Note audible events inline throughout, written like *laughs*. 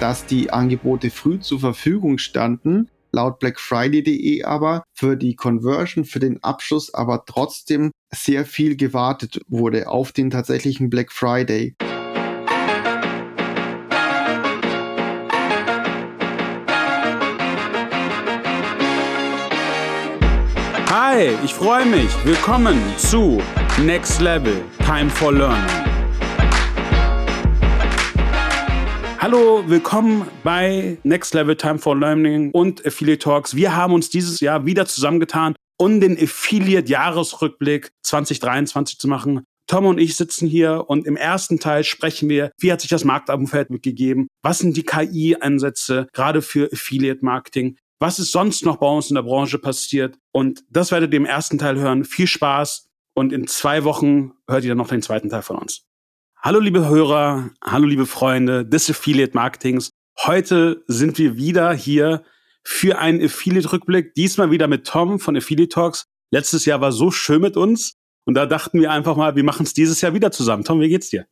dass die Angebote früh zur Verfügung standen, laut blackfriday.de aber für die Conversion, für den Abschluss aber trotzdem sehr viel gewartet wurde auf den tatsächlichen Black Friday. Hi, ich freue mich. Willkommen zu Next Level Time for Learning. Hallo, willkommen bei Next Level Time for Learning und Affiliate Talks. Wir haben uns dieses Jahr wieder zusammengetan, um den Affiliate-Jahresrückblick 2023 zu machen. Tom und ich sitzen hier und im ersten Teil sprechen wir, wie hat sich das Marktumfeld mitgegeben? Was sind die KI-Ansätze gerade für Affiliate-Marketing? Was ist sonst noch bei uns in der Branche passiert? Und das werdet ihr im ersten Teil hören. Viel Spaß und in zwei Wochen hört ihr dann noch den zweiten Teil von uns. Hallo liebe Hörer, hallo liebe Freunde des Affiliate Marketings. Heute sind wir wieder hier für einen Affiliate-Rückblick. Diesmal wieder mit Tom von Affiliate Talks. Letztes Jahr war so schön mit uns und da dachten wir einfach mal, wir machen es dieses Jahr wieder zusammen. Tom, wie geht's dir?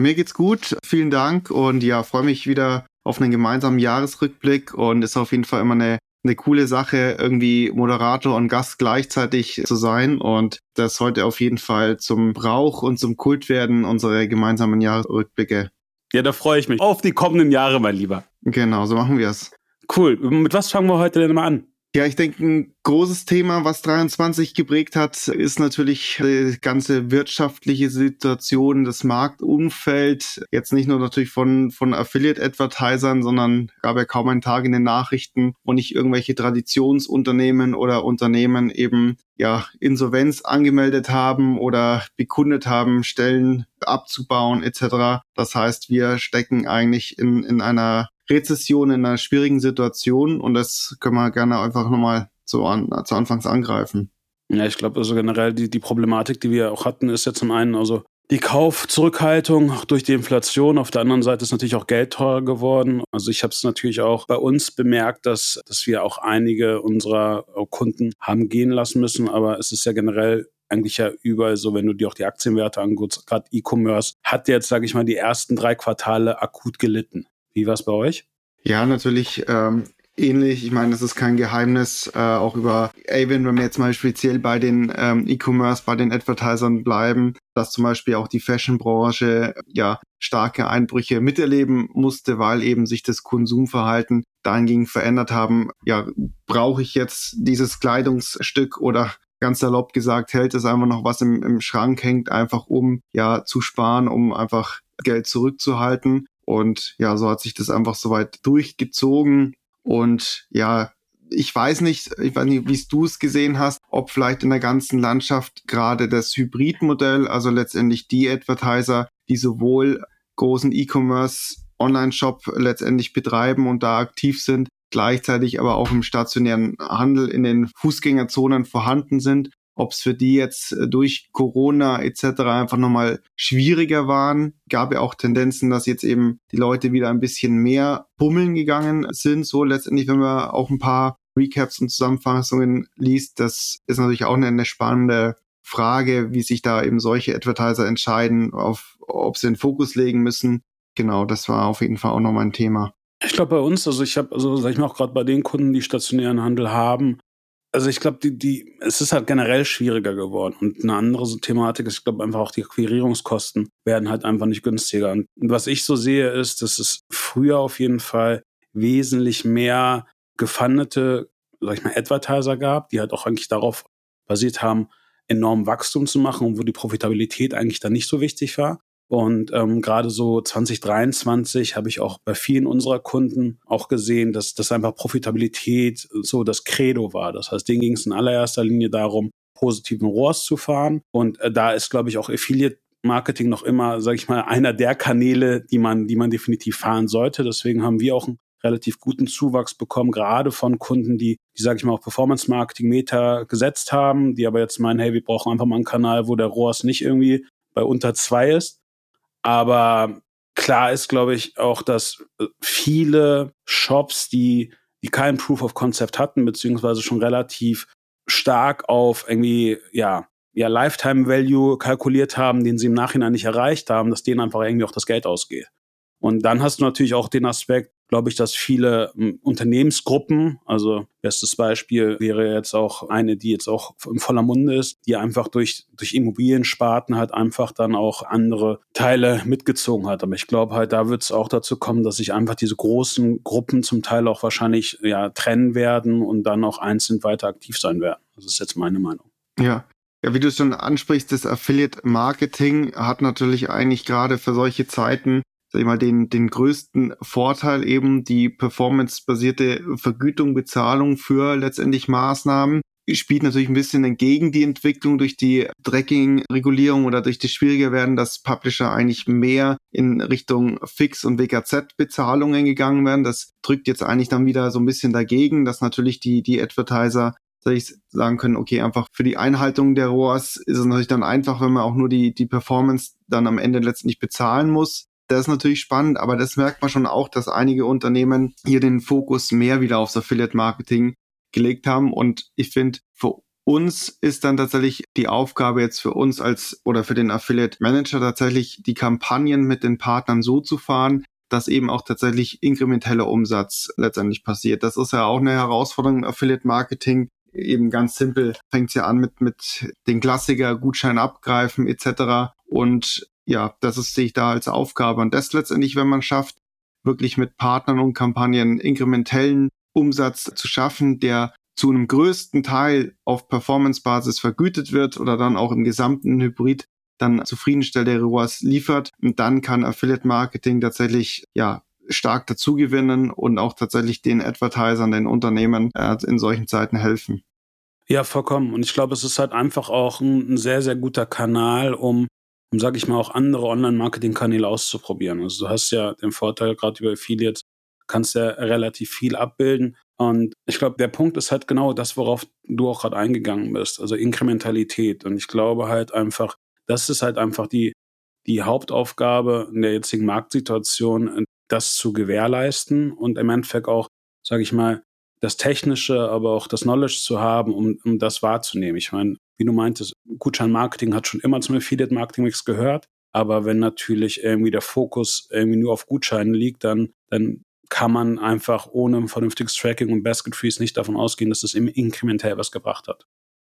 Mir geht's gut, vielen Dank und ja, freue mich wieder auf einen gemeinsamen Jahresrückblick und ist auf jeden Fall immer eine eine coole Sache, irgendwie Moderator und Gast gleichzeitig zu sein und das heute auf jeden Fall zum Brauch und zum Kult werden, unsere gemeinsamen Jahresrückblicke. Ja, da freue ich mich auf die kommenden Jahre, mein Lieber. Genau, so machen wir es. Cool. Mit was fangen wir heute denn mal an? Ja, ich denke, ein großes Thema, was 23 geprägt hat, ist natürlich die ganze wirtschaftliche Situation, das Marktumfeld. Jetzt nicht nur natürlich von, von Affiliate-Advertisern, sondern gab ja kaum einen Tag in den Nachrichten, wo nicht irgendwelche Traditionsunternehmen oder Unternehmen eben ja Insolvenz angemeldet haben oder bekundet haben, Stellen abzubauen etc. Das heißt, wir stecken eigentlich in, in einer Rezession in einer schwierigen Situation und das können wir gerne einfach nochmal so an, zu Anfangs angreifen. Ja, ich glaube, also generell die, die Problematik, die wir auch hatten, ist ja zum einen also die Kaufzurückhaltung durch die Inflation. Auf der anderen Seite ist natürlich auch Geld teurer geworden. Also ich habe es natürlich auch bei uns bemerkt, dass, dass wir auch einige unserer Kunden haben gehen lassen müssen. Aber es ist ja generell eigentlich ja überall so, wenn du dir auch die Aktienwerte anguckst, gerade E-Commerce hat jetzt, sage ich mal, die ersten drei Quartale akut gelitten. Wie war es bei euch? Ja, natürlich ähm, ähnlich. Ich meine, das ist kein Geheimnis, äh, auch über Avon, wenn wir jetzt mal speziell bei den ähm, E-Commerce, bei den Advertisern bleiben, dass zum Beispiel auch die Fashion-Branche ja starke Einbrüche miterleben musste, weil eben sich das Konsumverhalten dahingehend verändert haben. Ja, brauche ich jetzt dieses Kleidungsstück oder ganz salopp gesagt, hält es einfach noch was im, im Schrank hängt, einfach um ja zu sparen, um einfach Geld zurückzuhalten. Und ja, so hat sich das einfach soweit durchgezogen. Und ja, ich weiß nicht, ich weiß nicht, wie du es gesehen hast, ob vielleicht in der ganzen Landschaft gerade das Hybridmodell, also letztendlich die Advertiser, die sowohl großen E-Commerce Online-Shop letztendlich betreiben und da aktiv sind, gleichzeitig aber auch im stationären Handel in den Fußgängerzonen vorhanden sind ob es für die jetzt äh, durch Corona etc. einfach nochmal schwieriger waren. Gab ja auch Tendenzen, dass jetzt eben die Leute wieder ein bisschen mehr bummeln gegangen sind. So letztendlich, wenn man auch ein paar Recaps und Zusammenfassungen liest, das ist natürlich auch eine, eine spannende Frage, wie sich da eben solche Advertiser entscheiden, auf, ob sie den Fokus legen müssen. Genau, das war auf jeden Fall auch nochmal ein Thema. Ich glaube bei uns, also ich habe, also sag ich mal auch gerade bei den Kunden, die stationären Handel haben, also ich glaube, die, die, es ist halt generell schwieriger geworden. Und eine andere Thematik ist, ich glaube, einfach auch die Akquirierungskosten werden halt einfach nicht günstiger. Und was ich so sehe, ist, dass es früher auf jeden Fall wesentlich mehr gefundete, sag ich mal, Advertiser gab, die halt auch eigentlich darauf basiert haben, enorm Wachstum zu machen und wo die Profitabilität eigentlich dann nicht so wichtig war. Und ähm, gerade so 2023 habe ich auch bei vielen unserer Kunden auch gesehen, dass das einfach Profitabilität so das Credo war. Das heißt, denen ging es in allererster Linie darum, positiven ROAS zu fahren. Und äh, da ist, glaube ich, auch Affiliate Marketing noch immer, sage ich mal, einer der Kanäle, die man, die man definitiv fahren sollte. Deswegen haben wir auch einen relativ guten Zuwachs bekommen, gerade von Kunden, die, die sage ich mal, auf Performance Marketing Meta gesetzt haben, die aber jetzt meinen, hey, wir brauchen einfach mal einen Kanal, wo der ROAS nicht irgendwie bei unter zwei ist. Aber klar ist, glaube ich, auch, dass äh, viele Shops, die, die kein Proof of Concept hatten, beziehungsweise schon relativ stark auf irgendwie, ja, ja, Lifetime Value kalkuliert haben, den sie im Nachhinein nicht erreicht haben, dass denen einfach irgendwie auch das Geld ausgeht. Und dann hast du natürlich auch den Aspekt, glaube ich, dass viele ähm, Unternehmensgruppen, also bestes Beispiel wäre jetzt auch eine, die jetzt auch in voller Munde ist, die einfach durch, durch Immobiliensparten halt einfach dann auch andere Teile mitgezogen hat. Aber ich glaube halt, da wird es auch dazu kommen, dass sich einfach diese großen Gruppen zum Teil auch wahrscheinlich ja trennen werden und dann auch einzeln weiter aktiv sein werden. Das ist jetzt meine Meinung. Ja, ja, wie du schon ansprichst, das Affiliate Marketing hat natürlich eigentlich gerade für solche Zeiten sag ich mal, den, den größten Vorteil eben die performancebasierte Vergütung, Bezahlung für letztendlich Maßnahmen. Spielt natürlich ein bisschen entgegen die Entwicklung durch die Tracking-Regulierung oder durch das schwieriger werden, dass Publisher eigentlich mehr in Richtung Fix- und WKZ-Bezahlungen gegangen werden. Das drückt jetzt eigentlich dann wieder so ein bisschen dagegen, dass natürlich die, die Advertiser soll ich sagen können, okay, einfach für die Einhaltung der ROAS ist es natürlich dann einfach, wenn man auch nur die, die Performance dann am Ende letztendlich bezahlen muss. Das ist natürlich spannend, aber das merkt man schon auch, dass einige Unternehmen hier den Fokus mehr wieder aufs Affiliate Marketing gelegt haben. Und ich finde, für uns ist dann tatsächlich die Aufgabe jetzt für uns als oder für den Affiliate Manager tatsächlich die Kampagnen mit den Partnern so zu fahren, dass eben auch tatsächlich inkrementeller Umsatz letztendlich passiert. Das ist ja auch eine Herausforderung im Affiliate Marketing. Eben ganz simpel fängt es ja an mit, mit den Klassiker, Gutschein abgreifen etc. Und ja, das ist, sehe ich da als Aufgabe. Und das letztendlich, wenn man schafft, wirklich mit Partnern und Kampagnen inkrementellen Umsatz zu schaffen, der zu einem größten Teil auf Performance-Basis vergütet wird oder dann auch im gesamten Hybrid dann zufriedenstellende ROAS liefert. Und dann kann Affiliate Marketing tatsächlich, ja, stark dazugewinnen und auch tatsächlich den Advertisern, den Unternehmen äh, in solchen Zeiten helfen. Ja, vollkommen. Und ich glaube, es ist halt einfach auch ein, ein sehr, sehr guter Kanal, um um, sage ich mal, auch andere Online-Marketing-Kanäle auszuprobieren. Also du hast ja den Vorteil, gerade über Affiliates, kannst ja relativ viel abbilden. Und ich glaube, der Punkt ist halt genau das, worauf du auch gerade eingegangen bist, also Inkrementalität. Und ich glaube halt einfach, das ist halt einfach die, die Hauptaufgabe in der jetzigen Marktsituation, das zu gewährleisten und im Endeffekt auch, sage ich mal, das Technische, aber auch das Knowledge zu haben, um, um das wahrzunehmen. Ich meine, wie du meintest, Gutschein-Marketing hat schon immer zum Affiliate-Marketing-Mix gehört. Aber wenn natürlich irgendwie der Fokus irgendwie nur auf Gutscheinen liegt, dann, dann kann man einfach ohne ein vernünftiges Tracking und Basket Freeze nicht davon ausgehen, dass es im inkrementell was gebracht hat.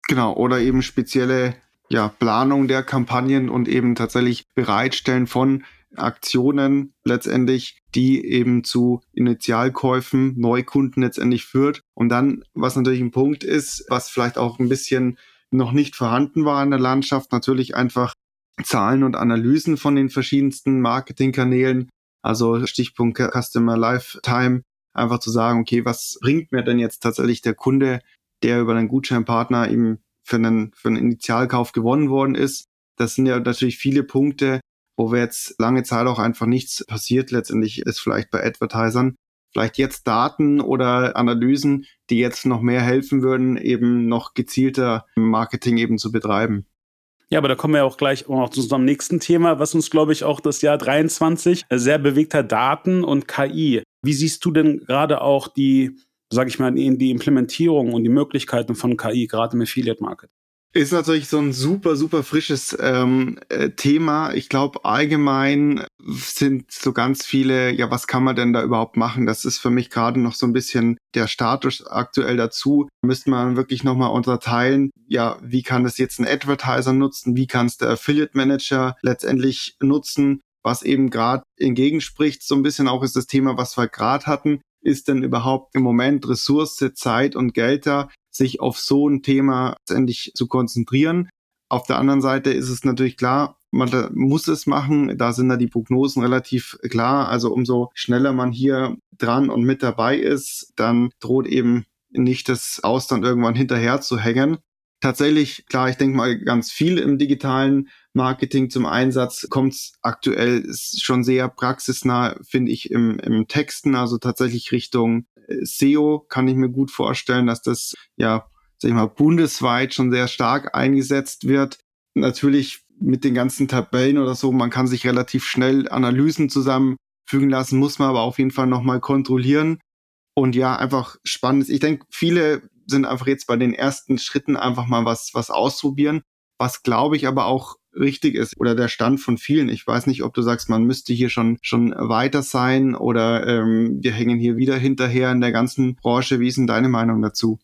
Genau, oder eben spezielle ja, Planung der Kampagnen und eben tatsächlich Bereitstellen von Aktionen letztendlich, die eben zu Initialkäufen, Neukunden letztendlich führt. Und dann, was natürlich ein Punkt ist, was vielleicht auch ein bisschen noch nicht vorhanden war in der Landschaft. Natürlich einfach Zahlen und Analysen von den verschiedensten Marketingkanälen. Also Stichpunkt Customer Lifetime. Einfach zu sagen, okay, was bringt mir denn jetzt tatsächlich der Kunde, der über einen Gutscheinpartner eben für einen, für einen Initialkauf gewonnen worden ist. Das sind ja natürlich viele Punkte, wo wir jetzt lange Zeit auch einfach nichts passiert. Letztendlich ist vielleicht bei Advertisern vielleicht jetzt Daten oder Analysen, die jetzt noch mehr helfen würden, eben noch gezielter Marketing eben zu betreiben. Ja, aber da kommen wir auch gleich auch zu unserem nächsten Thema, was uns, glaube ich, auch das Jahr 23 sehr bewegt hat, Daten und KI. Wie siehst du denn gerade auch die, sage ich mal, die Implementierung und die Möglichkeiten von KI, gerade im Affiliate-Market? Ist natürlich so ein super, super frisches ähm, äh, Thema. Ich glaube, allgemein sind so ganz viele, ja, was kann man denn da überhaupt machen? Das ist für mich gerade noch so ein bisschen der Status aktuell dazu. Müsste man wirklich nochmal unterteilen, ja, wie kann das jetzt ein Advertiser nutzen? Wie kann es der Affiliate Manager letztendlich nutzen? Was eben gerade entgegenspricht, so ein bisschen auch ist das Thema, was wir gerade hatten. Ist denn überhaupt im Moment Ressource, Zeit und Geld da, sich auf so ein Thema letztendlich zu konzentrieren. Auf der anderen Seite ist es natürlich klar, man muss es machen. Da sind da die Prognosen relativ klar. Also umso schneller man hier dran und mit dabei ist, dann droht eben nicht das Aus dann irgendwann hinterher zu hängen. Tatsächlich, klar, ich denke mal, ganz viel im digitalen Marketing zum Einsatz kommt aktuell schon sehr praxisnah, finde ich, im, im Texten, also tatsächlich Richtung SEO kann ich mir gut vorstellen, dass das ja, sag ich mal, bundesweit schon sehr stark eingesetzt wird. Natürlich mit den ganzen Tabellen oder so, man kann sich relativ schnell Analysen zusammenfügen lassen, muss man aber auf jeden Fall nochmal kontrollieren. Und ja, einfach spannend. Ich denke, viele sind einfach jetzt bei den ersten Schritten einfach mal was, was ausprobieren. Was glaube ich aber auch richtig ist oder der Stand von vielen. Ich weiß nicht, ob du sagst, man müsste hier schon schon weiter sein oder ähm, wir hängen hier wieder hinterher in der ganzen Branche. Wie ist denn deine Meinung dazu?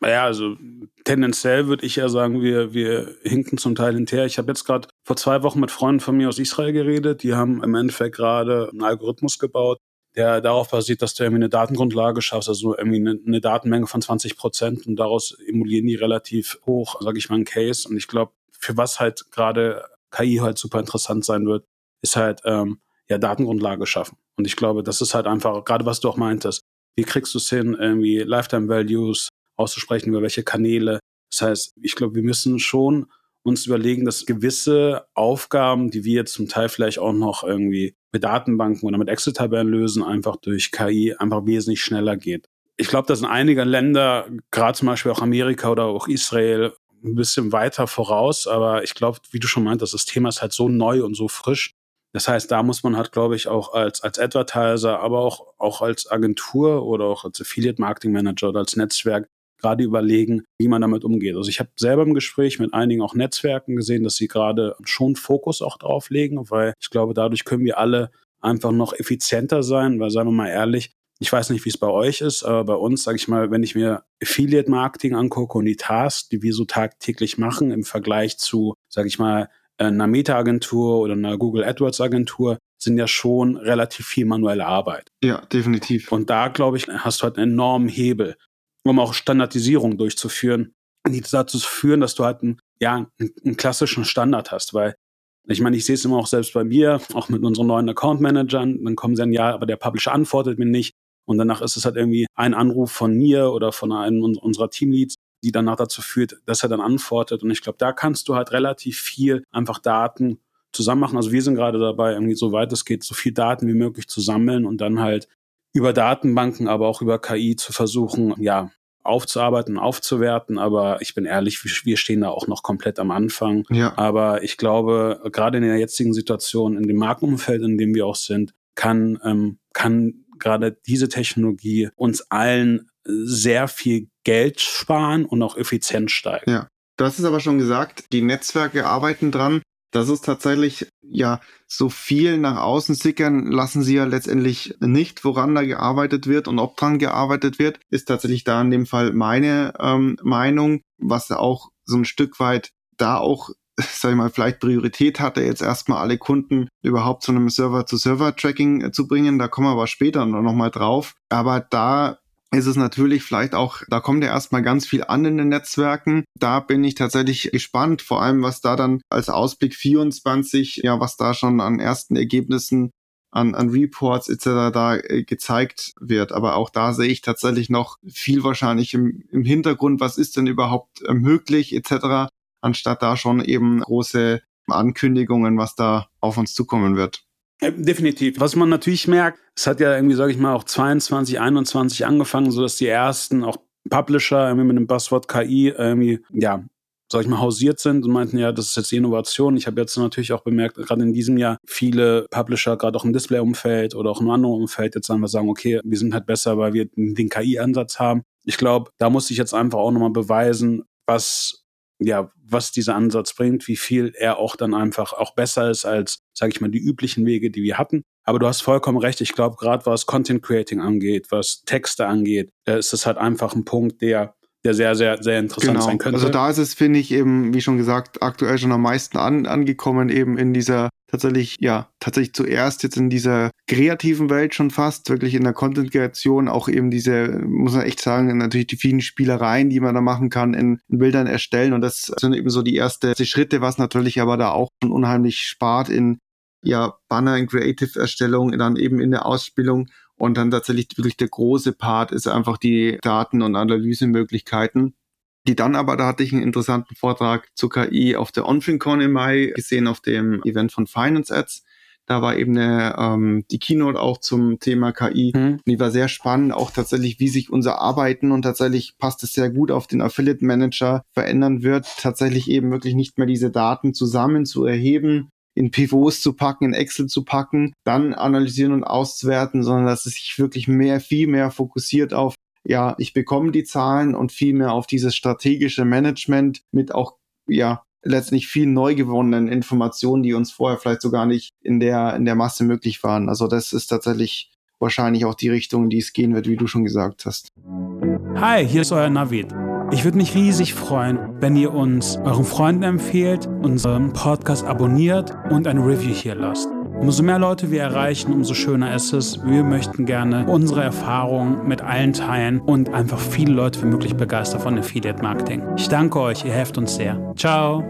Naja, also tendenziell würde ich ja sagen, wir, wir hinken zum Teil hinterher. Ich habe jetzt gerade vor zwei Wochen mit Freunden von mir aus Israel geredet. Die haben im Endeffekt gerade einen Algorithmus gebaut, der darauf basiert, dass du irgendwie eine Datengrundlage schaffst, also irgendwie eine, eine Datenmenge von 20 Prozent und daraus emulieren die relativ hoch, sage ich mal, ein Case. Und ich glaube, für was halt gerade KI halt super interessant sein wird, ist halt ähm, ja Datengrundlage schaffen. Und ich glaube, das ist halt einfach, gerade was du auch meintest, wie kriegst du es hin, irgendwie Lifetime Values auszusprechen, über welche Kanäle. Das heißt, ich glaube, wir müssen schon uns überlegen, dass gewisse Aufgaben, die wir jetzt zum Teil vielleicht auch noch irgendwie mit Datenbanken oder mit Excel-Tabellen lösen, einfach durch KI einfach wesentlich schneller geht. Ich glaube, dass in einigen Ländern, gerade zum Beispiel auch Amerika oder auch Israel, ein bisschen weiter voraus, aber ich glaube, wie du schon meintest, das Thema ist halt so neu und so frisch. Das heißt, da muss man halt, glaube ich, auch als, als Advertiser, aber auch, auch als Agentur oder auch als Affiliate Marketing Manager oder als Netzwerk gerade überlegen, wie man damit umgeht. Also ich habe selber im Gespräch mit einigen auch Netzwerken gesehen, dass sie gerade schon Fokus auch drauf legen, weil ich glaube, dadurch können wir alle einfach noch effizienter sein, weil sagen wir mal ehrlich, ich weiß nicht, wie es bei euch ist, aber bei uns, sage ich mal, wenn ich mir Affiliate Marketing angucke und die Tasks, die wir so tagtäglich machen im Vergleich zu, sage ich mal, einer Meta-Agentur oder einer Google AdWords-Agentur, sind ja schon relativ viel manuelle Arbeit. Ja, definitiv. Und da, glaube ich, hast du halt einen enormen Hebel um auch Standardisierung durchzuführen, die dazu führen, dass du halt einen, ja, einen, klassischen Standard hast, weil ich meine, ich sehe es immer auch selbst bei mir, auch mit unseren neuen Account-Managern, dann kommen sie ein ja, aber der Publisher antwortet mir nicht. Und danach ist es halt irgendwie ein Anruf von mir oder von einem unserer Teamleads, die danach dazu führt, dass er dann antwortet. Und ich glaube, da kannst du halt relativ viel einfach Daten zusammen machen. Also wir sind gerade dabei, irgendwie so weit es geht, so viel Daten wie möglich zu sammeln und dann halt über Datenbanken, aber auch über KI zu versuchen, ja, aufzuarbeiten, aufzuwerten. Aber ich bin ehrlich, wir stehen da auch noch komplett am Anfang. Ja. Aber ich glaube, gerade in der jetzigen Situation, in dem Markenumfeld, in dem wir auch sind, kann, ähm, kann gerade diese Technologie uns allen sehr viel Geld sparen und auch Effizienz steigern. Ja. Du hast es aber schon gesagt, die Netzwerke arbeiten dran. Das ist tatsächlich, ja, so viel nach außen sickern lassen sie ja letztendlich nicht, woran da gearbeitet wird und ob dran gearbeitet wird, ist tatsächlich da in dem Fall meine ähm, Meinung, was auch so ein Stück weit da auch *laughs* sag ich mal, vielleicht Priorität hatte, jetzt erstmal alle Kunden überhaupt zu einem Server-to-Server-Tracking äh, zu bringen. Da kommen wir aber später noch mal drauf. Aber da ist es natürlich vielleicht auch, da kommt ja erstmal ganz viel an in den Netzwerken. Da bin ich tatsächlich gespannt, vor allem was da dann als Ausblick 24, ja, was da schon an ersten Ergebnissen an, an Reports etc. da äh, gezeigt wird. Aber auch da sehe ich tatsächlich noch viel wahrscheinlich im, im Hintergrund, was ist denn überhaupt äh, möglich etc., anstatt da schon eben große Ankündigungen, was da auf uns zukommen wird. Definitiv. Was man natürlich merkt, es hat ja irgendwie, sage ich mal, auch 22, 21 angefangen, so dass die ersten auch Publisher irgendwie mit dem Buzzword KI irgendwie, ja, sag ich mal, hausiert sind und meinten, ja, das ist jetzt Innovation. Ich habe jetzt natürlich auch bemerkt, gerade in diesem Jahr viele Publisher, gerade auch im Display-Umfeld oder auch im anderen Umfeld, jetzt wir sagen, okay, wir sind halt besser, weil wir den KI-Ansatz haben. Ich glaube, da muss ich jetzt einfach auch nochmal beweisen, was ja, was dieser Ansatz bringt, wie viel er auch dann einfach auch besser ist als, sage ich mal, die üblichen Wege, die wir hatten. Aber du hast vollkommen recht. Ich glaube, gerade was Content Creating angeht, was Texte angeht, äh, ist es halt einfach ein Punkt, der der sehr, sehr, sehr interessant genau. sein könnte. Also da ist es, finde ich, eben, wie schon gesagt, aktuell schon am meisten an, angekommen, eben in dieser tatsächlich, ja, tatsächlich zuerst jetzt in dieser kreativen Welt schon fast, wirklich in der Content-Kreation, auch eben diese, muss man echt sagen, natürlich die vielen Spielereien, die man da machen kann, in, in Bildern erstellen. Und das sind eben so die ersten Schritte, was natürlich aber da auch schon unheimlich spart in ja, Banner in Creative-Erstellung, dann eben in der Ausspielung. Und dann tatsächlich wirklich der große Part ist einfach die Daten- und Analysemöglichkeiten die dann aber, da hatte ich einen interessanten Vortrag zu KI auf der OnFinCon im Mai gesehen, auf dem Event von Finance Ads. Da war eben eine, ähm, die Keynote auch zum Thema KI. Mhm. Die war sehr spannend, auch tatsächlich, wie sich unser Arbeiten und tatsächlich passt es sehr gut auf den Affiliate Manager verändern wird. Tatsächlich eben wirklich nicht mehr diese Daten zusammen zu erheben, in Pivots zu packen, in Excel zu packen, dann analysieren und auszuwerten, sondern dass es sich wirklich mehr, viel mehr fokussiert auf ja, ich bekomme die Zahlen und viel mehr auf dieses strategische Management mit auch ja, letztlich viel neu gewonnenen Informationen, die uns vorher vielleicht so gar nicht in der, in der Masse möglich waren. Also das ist tatsächlich wahrscheinlich auch die Richtung, in die es gehen wird, wie du schon gesagt hast. Hi, hier ist euer Navid. Ich würde mich riesig freuen, wenn ihr uns euren Freunden empfehlt, unseren Podcast abonniert und ein Review hier lasst. Umso mehr Leute wir erreichen, umso schöner ist es. Wir möchten gerne unsere Erfahrungen mit allen teilen und einfach viele Leute wie möglich begeistern von Affiliate Marketing. Ich danke euch, ihr helft uns sehr. Ciao.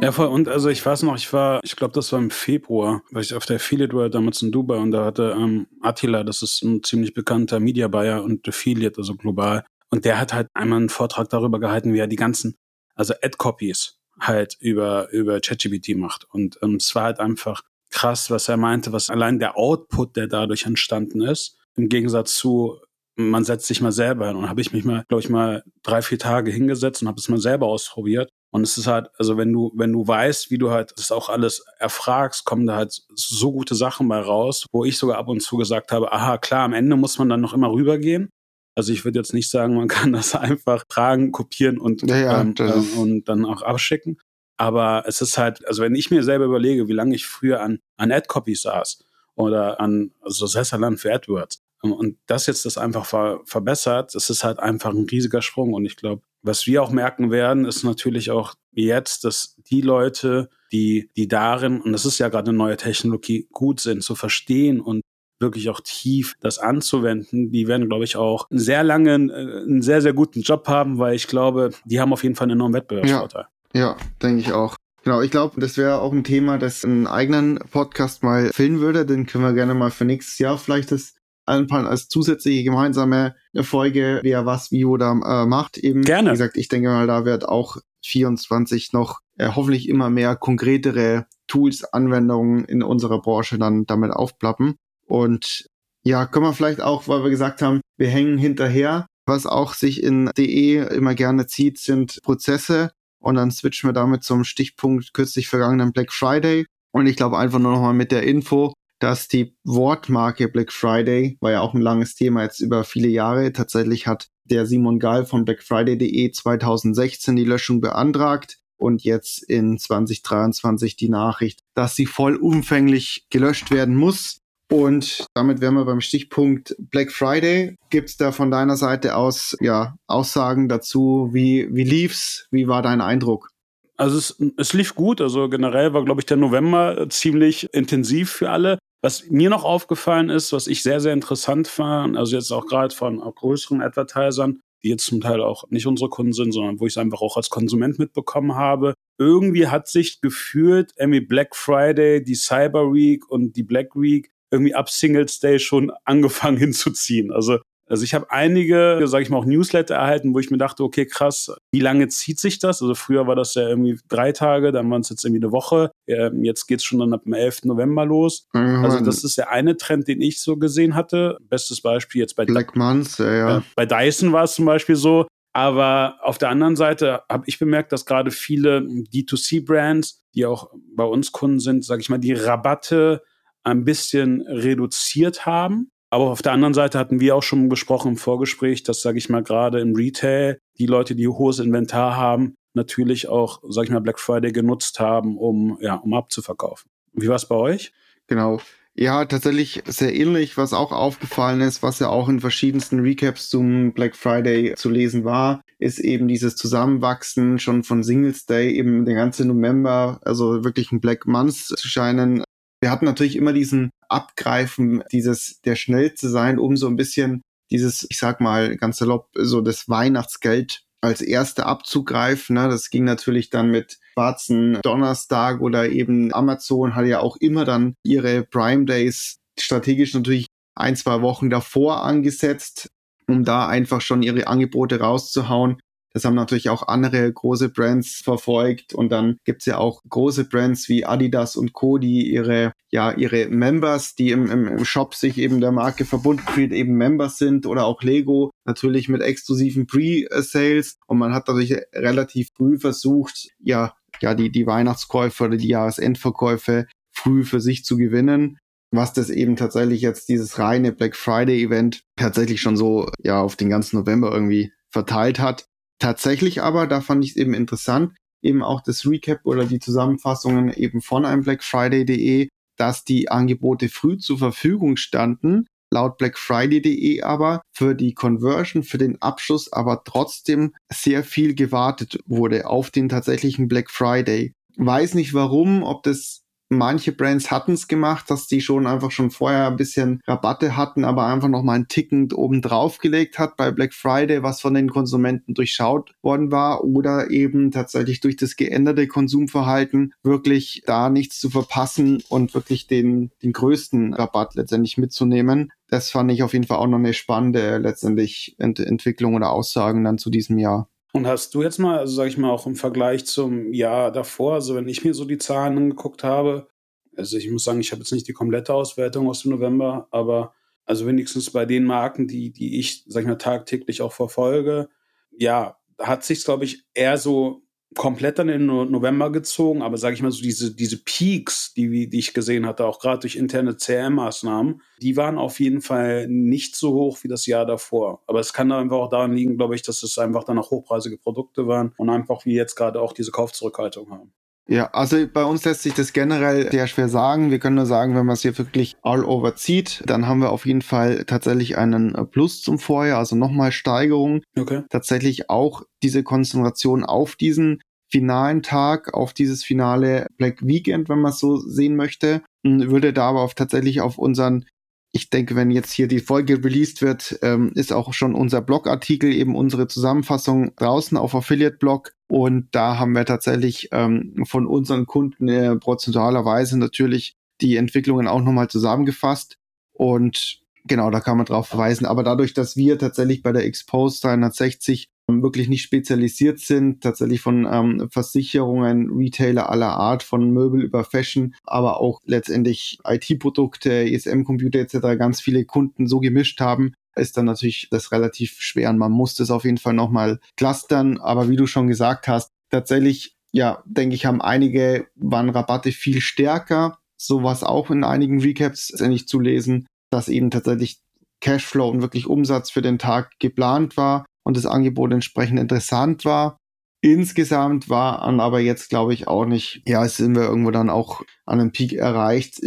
Ja, voll. Und also ich weiß noch, ich war, ich glaube, das war im Februar, weil ich auf der Affiliate war damals in Dubai und da hatte ähm, Attila, das ist ein ziemlich bekannter Media Buyer und Affiliate, also global. Und der hat halt einmal einen Vortrag darüber gehalten, wie er die ganzen, also Ad-Copies halt über, über ChatGPT macht. Und ähm, es war halt einfach krass, was er meinte, was allein der Output, der dadurch entstanden ist, im Gegensatz zu man setzt sich mal selber hin und habe ich mich mal, glaube ich, mal drei, vier Tage hingesetzt und habe es mal selber ausprobiert. Und es ist halt, also wenn du, wenn du weißt, wie du halt das auch alles erfragst, kommen da halt so gute Sachen bei raus, wo ich sogar ab und zu gesagt habe, aha, klar, am Ende muss man dann noch immer rübergehen. Also ich würde jetzt nicht sagen, man kann das *laughs* einfach tragen, kopieren und, ja, ja, ähm, äh, und dann auch abschicken. Aber es ist halt, also wenn ich mir selber überlege, wie lange ich früher an, an Ad-Copies saß oder an also Sesserland für AdWords, und das jetzt das einfach ver verbessert, das ist halt einfach ein riesiger Sprung. Und ich glaube, was wir auch merken werden, ist natürlich auch jetzt, dass die Leute, die, die darin, und das ist ja gerade eine neue Technologie, gut sind, zu verstehen und wirklich auch tief das anzuwenden, die werden, glaube ich, auch einen sehr langen, äh, einen sehr, sehr guten Job haben, weil ich glaube, die haben auf jeden Fall einen enormen Wettbewerbsvorteil. Ja, ja denke ich auch. Genau, ich glaube, das wäre auch ein Thema, das einen eigenen Podcast mal filmen würde. Den können wir gerne mal für nächstes Jahr vielleicht das anfangen als zusätzliche gemeinsame Folge, wer was wie oder äh, macht. Eben, Gerne. Wie gesagt, ich denke mal, da wird auch 24 noch äh, hoffentlich immer mehr konkretere Tools, Anwendungen in unserer Branche dann damit aufplappen. Und ja, können wir vielleicht auch, weil wir gesagt haben, wir hängen hinterher. Was auch sich in DE immer gerne zieht, sind Prozesse. Und dann switchen wir damit zum Stichpunkt kürzlich vergangenen Black Friday. Und ich glaube einfach nur noch mal mit der Info, dass die Wortmarke Black Friday, war ja auch ein langes Thema jetzt über viele Jahre, tatsächlich hat der Simon Gall von blackfriday.de 2016 die Löschung beantragt und jetzt in 2023 die Nachricht, dass sie vollumfänglich gelöscht werden muss. Und damit wären wir beim Stichpunkt Black Friday. Gibt es da von deiner Seite aus ja Aussagen dazu? Wie, wie lief's? Wie war dein Eindruck? Also es, es lief gut. Also generell war, glaube ich, der November ziemlich intensiv für alle. Was mir noch aufgefallen ist, was ich sehr, sehr interessant fand, also jetzt auch gerade von auch größeren Advertisern, die jetzt zum Teil auch nicht unsere Kunden sind, sondern wo ich es einfach auch als Konsument mitbekommen habe. Irgendwie hat sich gefühlt irgendwie Black Friday, die Cyber Week und die Black Week irgendwie ab Singles Day schon angefangen *laughs* hinzuziehen. Also also ich habe einige, sage ich mal, auch Newsletter erhalten, wo ich mir dachte, okay, krass, wie lange zieht sich das? Also früher war das ja irgendwie drei Tage, dann waren es jetzt irgendwie eine Woche. Jetzt geht's schon dann ab dem 11. November los. Mhm. Also das ist der eine Trend, den ich so gesehen hatte. Bestes Beispiel jetzt bei Black Months, ja, ja. Äh, bei Dyson war es zum Beispiel so. Aber auf der anderen Seite habe ich bemerkt, dass gerade viele D2C-Brands, die auch bei uns Kunden sind, sage ich mal, die Rabatte ein bisschen reduziert haben. Aber auf der anderen Seite hatten wir auch schon besprochen im Vorgespräch, dass, sage ich mal, gerade im Retail die Leute, die hohes Inventar haben, natürlich auch, sage ich mal, Black Friday genutzt haben, um, ja, um abzuverkaufen. Wie war es bei euch? Genau. Ja, tatsächlich sehr ähnlich, was auch aufgefallen ist, was ja auch in verschiedensten Recaps zum Black Friday zu lesen war, ist eben dieses Zusammenwachsen schon von Singles Day eben den ganzen November, also wirklich ein Black Month zu scheinen, wir hatten natürlich immer diesen Abgreifen, dieses der Schnellste sein, um so ein bisschen dieses, ich sag mal, ganz salopp, so das Weihnachtsgeld als erste abzugreifen. Ne? Das ging natürlich dann mit schwarzen Donnerstag oder eben Amazon hat ja auch immer dann ihre Prime Days strategisch natürlich ein, zwei Wochen davor angesetzt, um da einfach schon ihre Angebote rauszuhauen. Das haben natürlich auch andere große Brands verfolgt. Und dann gibt's ja auch große Brands wie Adidas und Co., die ihre, ja, ihre Members, die im, im, im Shop sich eben der Marke verbunden fühlt, eben Members sind oder auch Lego, natürlich mit exklusiven Pre-Sales. Und man hat dadurch relativ früh versucht, ja, ja, die, die Weihnachtskäufe oder die Jahresendverkäufe früh für sich zu gewinnen was das eben tatsächlich jetzt dieses reine Black Friday Event tatsächlich schon so ja auf den ganzen November irgendwie verteilt hat. Tatsächlich aber, da fand ich es eben interessant, eben auch das Recap oder die Zusammenfassungen eben von einem BlackFriday.de, dass die Angebote früh zur Verfügung standen, laut BlackFriday.de aber für die Conversion, für den Abschluss aber trotzdem sehr viel gewartet wurde auf den tatsächlichen Black Friday. Weiß nicht warum, ob das Manche Brands hatten es gemacht, dass die schon einfach schon vorher ein bisschen Rabatte hatten, aber einfach noch mal einen Ticken oben drauf gelegt hat bei Black Friday, was von den Konsumenten durchschaut worden war oder eben tatsächlich durch das geänderte Konsumverhalten wirklich da nichts zu verpassen und wirklich den, den größten Rabatt letztendlich mitzunehmen. Das fand ich auf jeden Fall auch noch eine spannende letztendlich Ent Entwicklung oder Aussagen dann zu diesem Jahr. Und hast du jetzt mal, also sag ich mal, auch im Vergleich zum Jahr davor, also wenn ich mir so die Zahlen angeguckt habe, also ich muss sagen, ich habe jetzt nicht die komplette Auswertung aus dem November, aber also wenigstens bei den Marken, die, die ich, sag ich mal, tagtäglich auch verfolge, ja, hat sich, glaube ich, eher so komplett dann in November gezogen, aber sage ich mal so diese, diese Peaks, die, die ich gesehen hatte, auch gerade durch interne CRM-Maßnahmen, die waren auf jeden Fall nicht so hoch wie das Jahr davor. Aber es kann da einfach auch daran liegen, glaube ich, dass es einfach dann auch hochpreisige Produkte waren und einfach wie jetzt gerade auch diese Kaufzurückhaltung haben. Ja, also bei uns lässt sich das generell sehr schwer sagen. Wir können nur sagen, wenn man es hier wirklich all over zieht, dann haben wir auf jeden Fall tatsächlich einen Plus zum Vorjahr, also nochmal Steigerung. Okay. Tatsächlich auch diese Konzentration auf diesen finalen Tag, auf dieses finale Black Weekend, wenn man es so sehen möchte, würde da aber auf, tatsächlich auf unseren ich denke, wenn jetzt hier die Folge released wird, ähm, ist auch schon unser Blogartikel, eben unsere Zusammenfassung draußen auf Affiliate-Blog. Und da haben wir tatsächlich ähm, von unseren Kunden äh, prozentualerweise natürlich die Entwicklungen auch nochmal zusammengefasst. Und genau, da kann man drauf verweisen. Aber dadurch, dass wir tatsächlich bei der Expose 360 wirklich nicht spezialisiert sind, tatsächlich von ähm, Versicherungen, Retailer aller Art, von Möbel über Fashion, aber auch letztendlich IT-Produkte, ESM-Computer etc. ganz viele Kunden so gemischt haben, ist dann natürlich das relativ schwer und man muss das auf jeden Fall nochmal clustern. Aber wie du schon gesagt hast, tatsächlich, ja, denke ich, haben einige, waren Rabatte viel stärker. Sowas auch in einigen Recaps endlich zu lesen, dass eben tatsächlich Cashflow und wirklich Umsatz für den Tag geplant war und das Angebot entsprechend interessant war. Insgesamt war an aber jetzt, glaube ich, auch nicht, ja, sind wir irgendwo dann auch an einem Peak erreicht.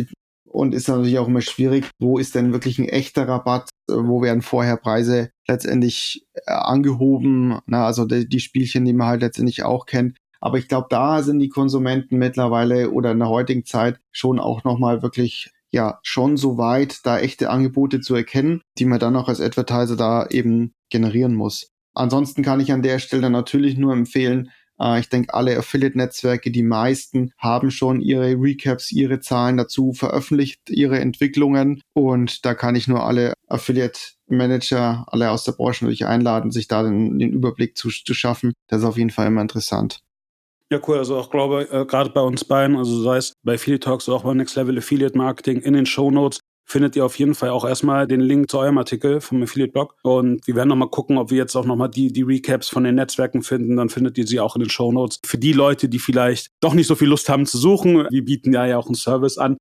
Und ist natürlich auch immer schwierig, wo ist denn wirklich ein echter Rabatt? Wo werden vorher Preise letztendlich äh, angehoben? Na, also die, die Spielchen, die man halt letztendlich auch kennt. Aber ich glaube, da sind die Konsumenten mittlerweile oder in der heutigen Zeit schon auch nochmal wirklich ja schon so weit, da echte Angebote zu erkennen, die man dann auch als Advertiser da eben generieren muss. Ansonsten kann ich an der Stelle natürlich nur empfehlen, äh, ich denke, alle Affiliate-Netzwerke, die meisten, haben schon ihre Recaps, ihre Zahlen dazu veröffentlicht, ihre Entwicklungen. Und da kann ich nur alle Affiliate-Manager, alle aus der Branche natürlich einladen, sich da den, den Überblick zu, zu schaffen. Das ist auf jeden Fall immer interessant. Ja, cool. Also auch glaube, äh, gerade bei uns beiden, also sei es bei Affiliate Talks oder auch bei Next Level Affiliate Marketing in den Show Notes, findet ihr auf jeden Fall auch erstmal den Link zu eurem Artikel vom Affiliate-Blog. Und wir werden nochmal gucken, ob wir jetzt auch nochmal die, die Recaps von den Netzwerken finden. Dann findet ihr sie auch in den Show Notes. Für die Leute, die vielleicht doch nicht so viel Lust haben zu suchen, wir bieten ja ja auch einen Service an.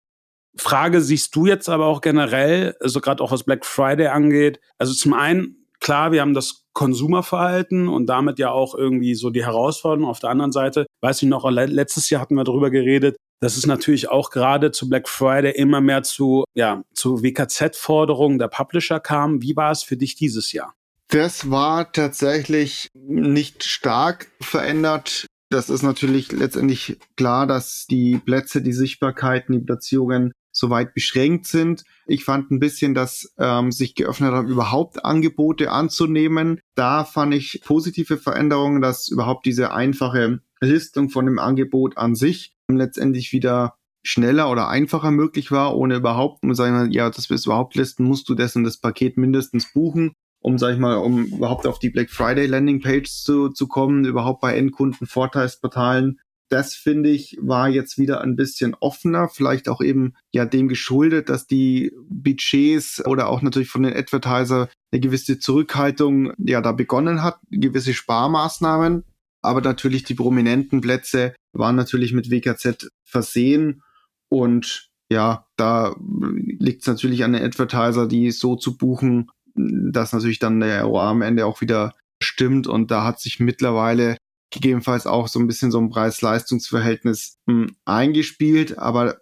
Frage siehst du jetzt aber auch generell, also gerade auch was Black Friday angeht. Also zum einen, klar, wir haben das Konsumerverhalten und damit ja auch irgendwie so die Herausforderung. Auf der anderen Seite, weiß ich noch, letztes Jahr hatten wir darüber geredet, dass es natürlich auch gerade zu Black Friday immer mehr zu, ja, zu WKZ-Forderungen der Publisher kam. Wie war es für dich dieses Jahr? Das war tatsächlich nicht stark verändert. Das ist natürlich letztendlich klar, dass die Plätze, die Sichtbarkeiten, die Platzierungen soweit beschränkt sind. Ich fand ein bisschen, dass ähm, sich geöffnet hat, überhaupt Angebote anzunehmen. Da fand ich positive Veränderungen, dass überhaupt diese einfache Listung von dem Angebot an sich letztendlich wieder schneller oder einfacher möglich war, ohne überhaupt, um sagen ja, das wir überhaupt listen, musst du dessen das Paket mindestens buchen, um, sag ich mal, um überhaupt auf die Black Friday Landing Page zu, zu kommen, überhaupt bei Endkunden Vorteilsportalen. Das finde ich war jetzt wieder ein bisschen offener, vielleicht auch eben ja dem geschuldet, dass die Budgets oder auch natürlich von den Advertiser eine gewisse Zurückhaltung ja da begonnen hat, gewisse Sparmaßnahmen. Aber natürlich die prominenten Plätze waren natürlich mit WKZ versehen. Und ja, da liegt es natürlich an den Advertiser, die so zu buchen, dass natürlich dann der ROA am Ende auch wieder stimmt. Und da hat sich mittlerweile gegebenenfalls auch so ein bisschen so ein Preis-Leistungs-Verhältnis hm, eingespielt, aber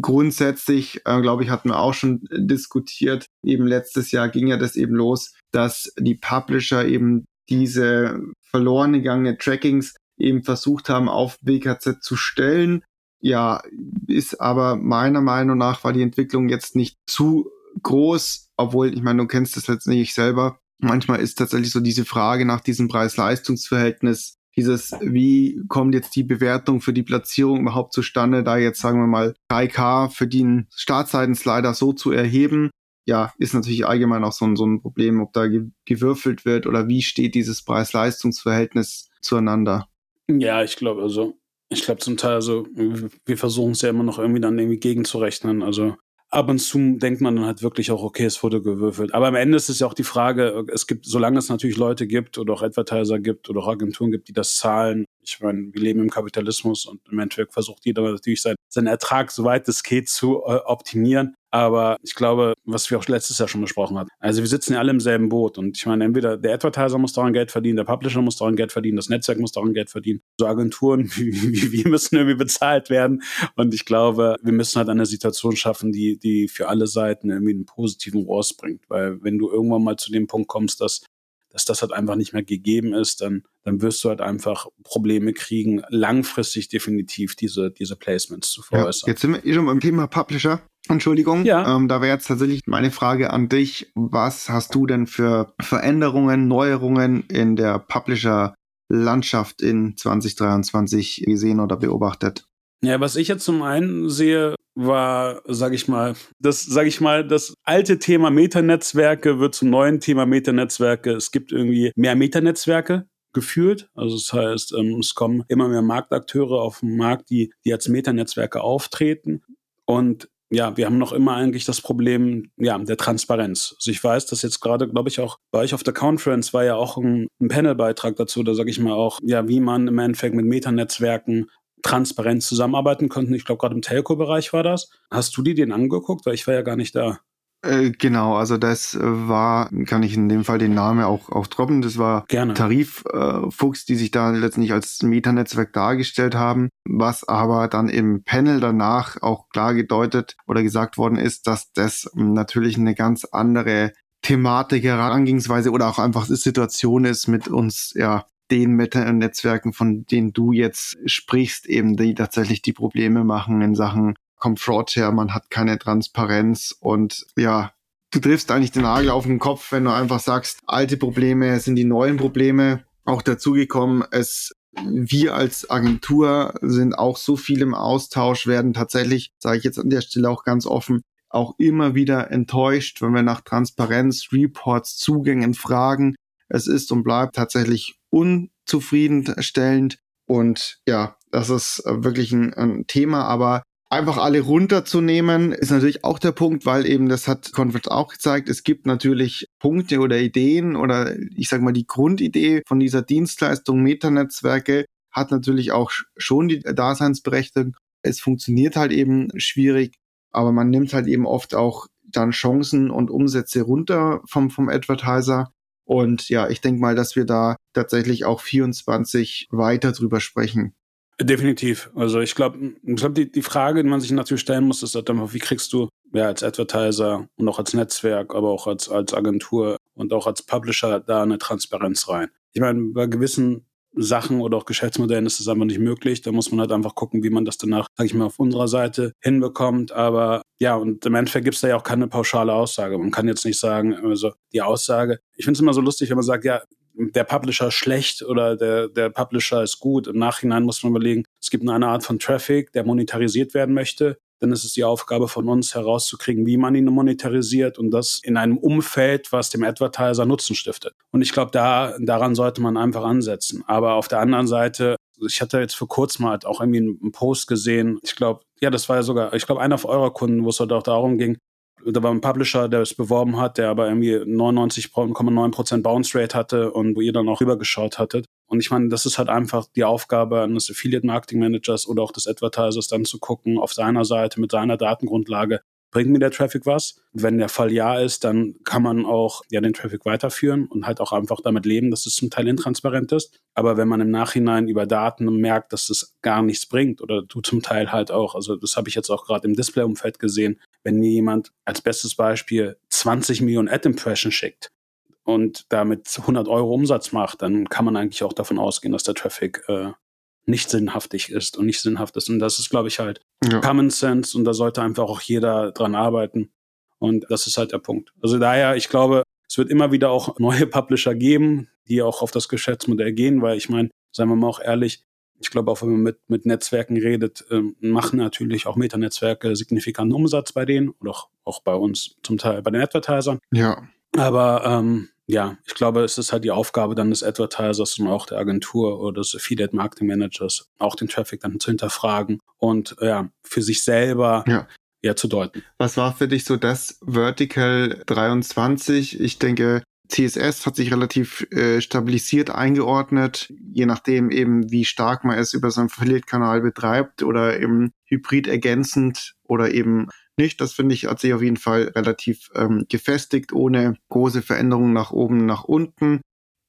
grundsätzlich, äh, glaube ich, hatten wir auch schon diskutiert, eben letztes Jahr ging ja das eben los, dass die Publisher eben diese verloren gegangene Trackings eben versucht haben, auf WKZ zu stellen. Ja, ist aber meiner Meinung nach war die Entwicklung jetzt nicht zu groß, obwohl, ich meine, du kennst das jetzt nicht selber. Manchmal ist tatsächlich so diese Frage nach diesem Preis-Leistungs-Verhältnis dieses, wie kommt jetzt die Bewertung für die Platzierung überhaupt zustande, da jetzt sagen wir mal 3K für den Startseitenslider so zu erheben, ja, ist natürlich allgemein auch so ein, so ein Problem, ob da gewürfelt wird oder wie steht dieses Preis-Leistungs-Verhältnis zueinander. Ja, ich glaube, also, ich glaube zum Teil, also, wir versuchen es ja immer noch irgendwie dann irgendwie gegenzurechnen. Also, ab und zu denkt man dann halt wirklich auch, okay, es wurde gewürfelt. Aber am Ende ist es ja auch die Frage, es gibt, solange es natürlich Leute gibt oder auch Advertiser gibt oder auch Agenturen gibt, die das zahlen. Ich meine, wir leben im Kapitalismus und im Endeffekt versucht jeder natürlich sein, seinen Ertrag, soweit es geht, zu äh, optimieren. Aber ich glaube, was wir auch letztes Jahr schon besprochen hatten. Also wir sitzen ja alle im selben Boot. Und ich meine, entweder der Advertiser muss daran Geld verdienen, der Publisher muss daran Geld verdienen, das Netzwerk muss daran Geld verdienen. So Agenturen *laughs* wie, wir müssen irgendwie bezahlt werden. Und ich glaube, wir müssen halt eine Situation schaffen, die, die für alle Seiten irgendwie einen positiven Rohrs bringt. Weil wenn du irgendwann mal zu dem Punkt kommst, dass dass das halt einfach nicht mehr gegeben ist, dann, dann wirst du halt einfach Probleme kriegen, langfristig definitiv diese, diese Placements zu veräußern. Ja, jetzt sind wir eh schon beim Thema Publisher. Entschuldigung, ja. Ähm, da wäre jetzt tatsächlich meine Frage an dich. Was hast du denn für Veränderungen, Neuerungen in der Publisher-Landschaft in 2023 gesehen oder beobachtet? Ja, was ich jetzt zum einen sehe, war, sag ich mal, das, sag ich mal, das alte Thema Metanetzwerke wird zum neuen Thema Metanetzwerke. Es gibt irgendwie mehr Metanetzwerke geführt. Also das heißt, ähm, es kommen immer mehr Marktakteure auf den Markt, die, die als Metanetzwerke auftreten. Und ja, wir haben noch immer eigentlich das Problem ja, der Transparenz. Also ich weiß, dass jetzt gerade, glaube ich, auch bei euch auf der Conference war ja auch ein, ein Panelbeitrag dazu, da sage ich mal auch, ja, wie man im Endeffekt mit Metanetzwerken transparent zusammenarbeiten konnten. Ich glaube, gerade im Telco-Bereich war das. Hast du dir den angeguckt? Weil ich war ja gar nicht da. Äh, genau, also das äh, war, kann ich in dem Fall den Namen auch, auch droppen, das war Gerne. Tariffuchs, äh, die sich da letztendlich als Mieternetzwerk dargestellt haben, was aber dann im Panel danach auch klar gedeutet oder gesagt worden ist, dass das natürlich eine ganz andere Thematik, Herangehensweise oder auch einfach Situation ist mit uns, ja, den Meta-Netzwerken, von denen du jetzt sprichst, eben die tatsächlich die Probleme machen in Sachen kommt Fraud her, man hat keine Transparenz und ja, du triffst eigentlich den Nagel auf den Kopf, wenn du einfach sagst, alte Probleme sind die neuen Probleme. Auch dazugekommen, es wir als Agentur sind auch so viel im Austausch, werden tatsächlich, sage ich jetzt an der Stelle auch ganz offen, auch immer wieder enttäuscht, wenn wir nach Transparenz, Reports, Zugängen fragen. Es ist und bleibt tatsächlich unzufriedenstellend. Und ja, das ist wirklich ein, ein Thema, aber einfach alle runterzunehmen, ist natürlich auch der Punkt, weil eben das hat Conference auch gezeigt, es gibt natürlich Punkte oder Ideen oder ich sage mal die Grundidee von dieser Dienstleistung Metanetzwerke hat natürlich auch schon die Daseinsberechtigung. Es funktioniert halt eben schwierig, aber man nimmt halt eben oft auch dann Chancen und Umsätze runter vom, vom Advertiser und ja, ich denke mal, dass wir da tatsächlich auch 24 weiter drüber sprechen. Definitiv. Also ich glaube, ich glaub, die, die Frage, die man sich natürlich stellen muss, ist halt einfach, wie kriegst du ja als Advertiser und auch als Netzwerk, aber auch als, als Agentur und auch als Publisher da eine Transparenz rein. Ich meine, bei gewissen Sachen oder auch Geschäftsmodellen ist das einfach nicht möglich. Da muss man halt einfach gucken, wie man das danach, sage ich mal, auf unserer Seite hinbekommt. Aber ja, und im Endeffekt gibt es da ja auch keine pauschale Aussage. Man kann jetzt nicht sagen, also die Aussage, ich finde es immer so lustig, wenn man sagt, ja, der Publisher schlecht oder der, der Publisher ist gut. Im Nachhinein muss man überlegen, es gibt eine Art von Traffic, der monetarisiert werden möchte dann ist es die Aufgabe von uns herauszukriegen, wie man ihn monetarisiert und das in einem Umfeld, was dem Advertiser Nutzen stiftet. Und ich glaube, da, daran sollte man einfach ansetzen. Aber auf der anderen Seite, ich hatte jetzt vor kurzem halt auch irgendwie einen Post gesehen. Ich glaube, ja, das war ja sogar, ich glaube, einer eurer Kunden, wo es halt auch darum ging, da war ein Publisher, der es beworben hat, der aber irgendwie 99,9% Bounce Rate hatte und wo ihr dann auch rübergeschaut hattet. Und ich meine, das ist halt einfach die Aufgabe eines Affiliate Marketing Managers oder auch des Advertisers dann zu gucken, auf seiner Seite mit seiner Datengrundlage, bringt mir der Traffic was? Wenn der Fall ja ist, dann kann man auch ja den Traffic weiterführen und halt auch einfach damit leben, dass es zum Teil intransparent ist. Aber wenn man im Nachhinein über Daten merkt, dass es gar nichts bringt oder du zum Teil halt auch, also das habe ich jetzt auch gerade im Display-Umfeld gesehen, wenn mir jemand als bestes Beispiel 20 Millionen Ad-Impressions schickt und damit 100 Euro Umsatz macht, dann kann man eigentlich auch davon ausgehen, dass der Traffic äh, nicht sinnhaftig ist und nicht sinnhaft ist. Und das ist, glaube ich, halt ja. Common Sense und da sollte einfach auch jeder dran arbeiten. Und das ist halt der Punkt. Also daher, ich glaube, es wird immer wieder auch neue Publisher geben, die auch auf das Geschäftsmodell gehen, weil ich meine, seien wir mal auch ehrlich, ich glaube, auch wenn man mit, mit Netzwerken redet, ähm, machen natürlich auch Metanetzwerke signifikanten Umsatz bei denen oder auch, auch bei uns zum Teil bei den Advertisern. Ja. Aber ähm, ja, ich glaube, es ist halt die Aufgabe dann des Advertisers und auch der Agentur oder des Affiliate Marketing Managers, auch den Traffic dann zu hinterfragen und ja, für sich selber ja. ja zu deuten. Was war für dich so das Vertical 23? Ich denke, CSS hat sich relativ äh, stabilisiert eingeordnet, je nachdem eben, wie stark man es über seinen Affiliate-Kanal betreibt oder eben hybrid ergänzend oder eben nicht. Das finde ich hat sich auf jeden Fall relativ ähm, gefestigt, ohne große Veränderungen nach oben, nach unten.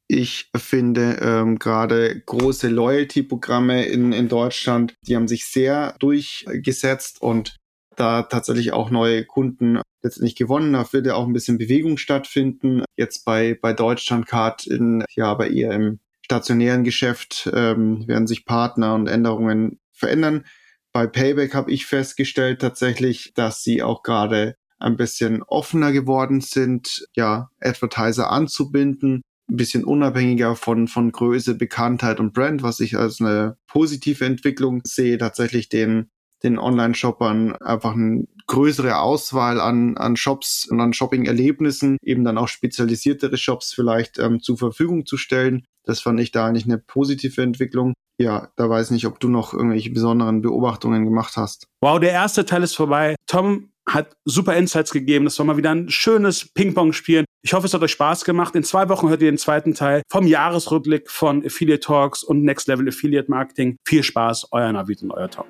Ich finde ähm, gerade große Loyalty-Programme in, in Deutschland, die haben sich sehr durchgesetzt und da tatsächlich auch neue Kunden letztendlich gewonnen. Da wird ja auch ein bisschen Bewegung stattfinden. Jetzt bei, bei Deutschlandcard in, ja, aber eher im stationären Geschäft ähm, werden sich Partner und Änderungen verändern. Bei Payback habe ich festgestellt tatsächlich, dass sie auch gerade ein bisschen offener geworden sind, ja, Advertiser anzubinden, ein bisschen unabhängiger von, von Größe, Bekanntheit und Brand, was ich als eine positive Entwicklung sehe, tatsächlich den, den Online-Shoppern einfach eine größere Auswahl an, an Shops und an Shopping-Erlebnissen, eben dann auch spezialisiertere Shops vielleicht ähm, zur Verfügung zu stellen. Das fand ich da eigentlich eine positive Entwicklung ja, da weiß nicht, ob du noch irgendwelche besonderen Beobachtungen gemacht hast. Wow, der erste Teil ist vorbei. Tom hat super Insights gegeben. Das war mal wieder ein schönes Ping-Pong-Spielen. Ich hoffe, es hat euch Spaß gemacht. In zwei Wochen hört ihr den zweiten Teil vom Jahresrückblick von Affiliate Talks und Next Level Affiliate Marketing. Viel Spaß, euer Navid und euer Tom.